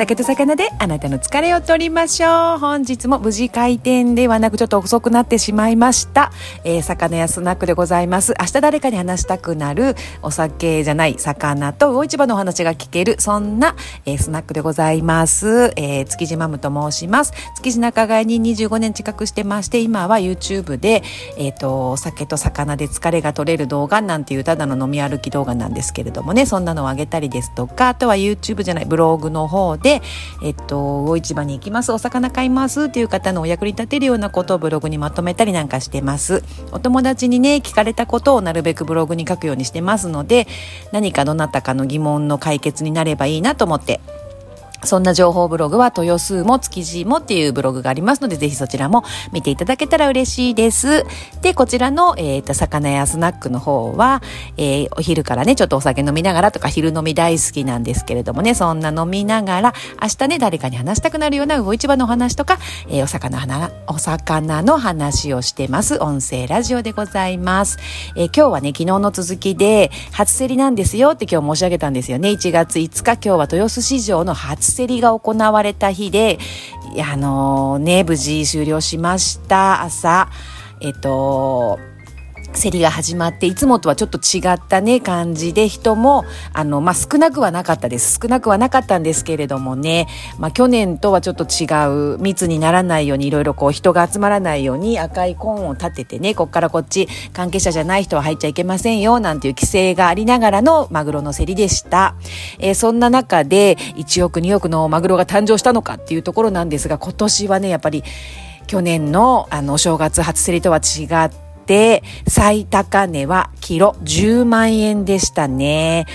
酒と魚であなたの疲れを取りましょう。本日も無事開店ではなくちょっと遅くなってしまいました。えー、魚屋スナックでございます。明日誰かに話したくなるお酒じゃない魚と魚市場のお話が聞ける、そんな、えー、スナックでございます。えー、築地マムと申します。築地仲買に25年近くしてまして、今は YouTube で、えっ、と、お酒と魚で疲れが取れる動画なんていうただの飲み歩き動画なんですけれどもね、そんなのをあげたりですとか、あとは YouTube じゃない、ブログの方で、で、えっと、魚市場に行きます、お魚買いますっていう方のお役に立てるようなことをブログにまとめたりなんかしてます。お友達にね、聞かれたことをなるべくブログに書くようにしてますので、何かどなたかの疑問の解決になればいいなと思ってそんな情報ブログは豊洲も築地もっていうブログがありますので、ぜひそちらも見ていただけたら嬉しいです。で、こちらの、えっ、ー、と、魚屋スナックの方は、えー、お昼からね、ちょっとお酒飲みながらとか、昼飲み大好きなんですけれどもね、そんな飲みながら、明日ね、誰かに話したくなるような魚市場の話とか、えー、お魚、お魚の話をしてます。音声ラジオでございます。えー、今日はね、昨日の続きで、初競りなんですよって今日申し上げたんですよね。1月5日、今日は豊洲市場の初競りが行われた日で、あのね、無事終了しました。朝、えっと、競りが始まって、いつもとはちょっと違ったね、感じで人も、あの、まあ、少なくはなかったです。少なくはなかったんですけれどもね、まあ、去年とはちょっと違う、密にならないように、いろいろこう、人が集まらないように赤いコーンを立ててね、こっからこっち、関係者じゃない人は入っちゃいけませんよ、なんていう規制がありながらのマグロの競りでした。えー、そんな中で、1億、2億のマグロが誕生したのかっていうところなんですが、今年はね、やっぱり、去年の、あの、お正月初競りとは違って、て、最高値はキロ10万円でしたね。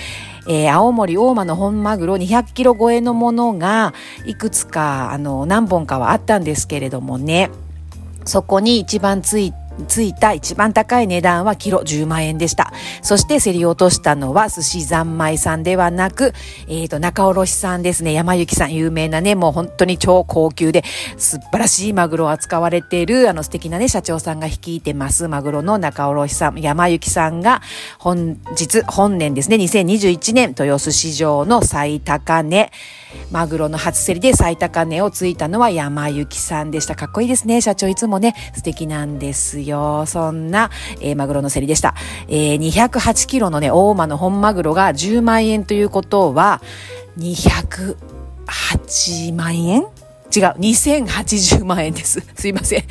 えー、青森大間の本マグロ200キロ超えのものがいくつか、あの、何本かはあったんですけれどもね、そこに一番ついてついた一番高い値段はキロ10万円でした。そして競り落としたのは寿司三昧さんではなく、えっ、ー、と、中卸さんですね。山幸さん、有名なね、もう本当に超高級で素晴らしいマグロを扱われている、あの素敵なね、社長さんが率いてます。マグロの中卸さん、山幸さんが本日、本年ですね、2021年豊洲市場の最高値、マグロの初競りで最高値をついたのは山幸さんでした。かっこいいですね。社長いつもね、素敵なんですよ。よそんな、えー、マグロの競りでした。えー、208キロのね、大間の本マグロが10万円ということは、208万円違う、2080万円です。すいません。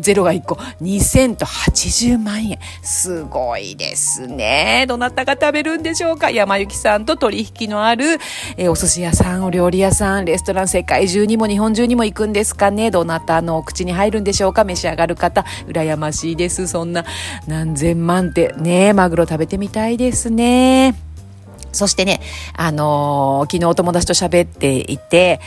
ゼロが1個。2080万円。すごいですね。どなたが食べるんでしょうか？山幸さんと取引のある、えー、お寿司屋さん、お料理屋さん、レストラン、世界中にも日本中にも行くんですかね？どなたのお口に入るんでしょうか？召し上がる方、羨ましいです。そんな何千万ってね、マグロ食べてみたいですね。そしてね、あのー、昨日お友達と喋っていて、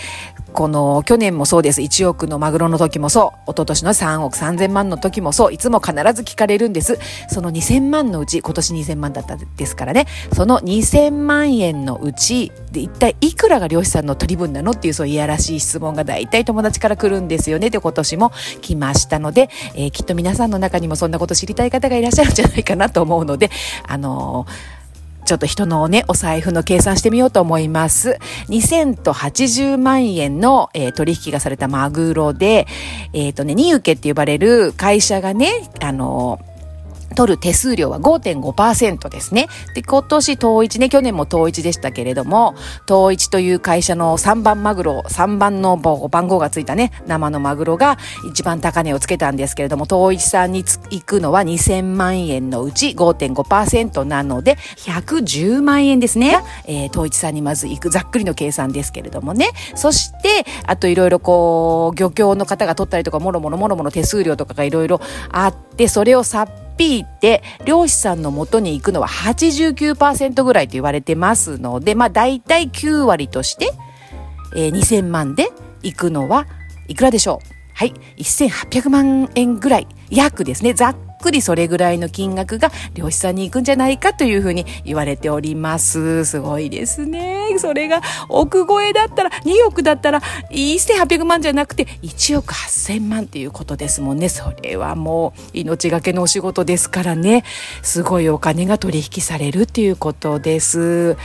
この去年もそうです。1億のマグロの時もそう。一昨年の3億3000万の時もそう。いつも必ず聞かれるんです。その2000万のうち、今年2000万だったですからね。その2000万円のうち、で一体いくらが漁師さんの取り分なのっていうそういやらしい質問が大体友達から来るんですよね。で、今年も来ましたので、えー、きっと皆さんの中にもそんなこと知りたい方がいらっしゃるんじゃないかなと思うので、あのーちょっと人のね、お財布の計算してみようと思います。2080万円の、えー、取引がされたマグロで、えっ、ー、とね、ニウケって呼ばれる会社がね、あのー取る手数料は5.5%ですね。で、今年統一ね、去年も統一でしたけれども、統一という会社の3番マグロ、3番の番号がついたね、生のマグロが一番高値をつけたんですけれども、統一さんに行くのは2000万円のうち5.5%なので、110万円ですね。えー、統一さんにまず行く、ざっくりの計算ですけれどもね。そして、あといろいろこう、漁協の方が取ったりとか、もろもろもろもろ手数料とかがいろいろあって、それをさっ P って漁師さんの元に行くのは89%ぐらいと言われてますので、まあ大体9割として、えー、2000万で行くのはいくらでしょう？はい。1800万円ぐらい。約ですね。ざっくりそれぐらいの金額が漁師さんに行くんじゃないかというふうに言われております。すごいですね。それが億超えだったら、2億だったら、1800万じゃなくて1億8000万っていうことですもんね。それはもう命がけのお仕事ですからね。すごいお金が取引されるっていうことです。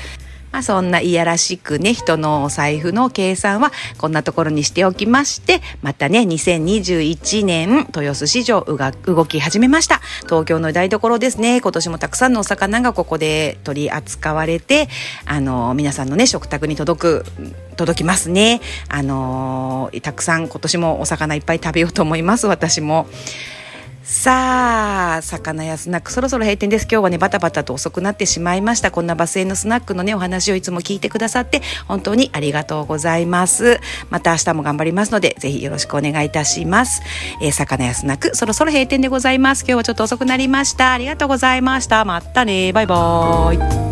まあそんないやらしくね、人のお財布の計算はこんなところにしておきまして、またね、2021年、豊洲市場が動き始めました。東京の台所ですね、今年もたくさんのお魚がここで取り扱われて、あの、皆さんのね、食卓に届く、届きますね。あの、たくさん今年もお魚いっぱい食べようと思います、私も。さあ、魚やスナック、そろそろ閉店です。今日はね、バタバタと遅くなってしまいました。こんなバスへのスナックのね、お話をいつも聞いてくださって、本当にありがとうございます。また明日も頑張りますので、ぜひよろしくお願いいたします。えー、魚やスナック、そろそろ閉店でございます。今日はちょっと遅くなりました。ありがとうございました。またね。バイバーイ。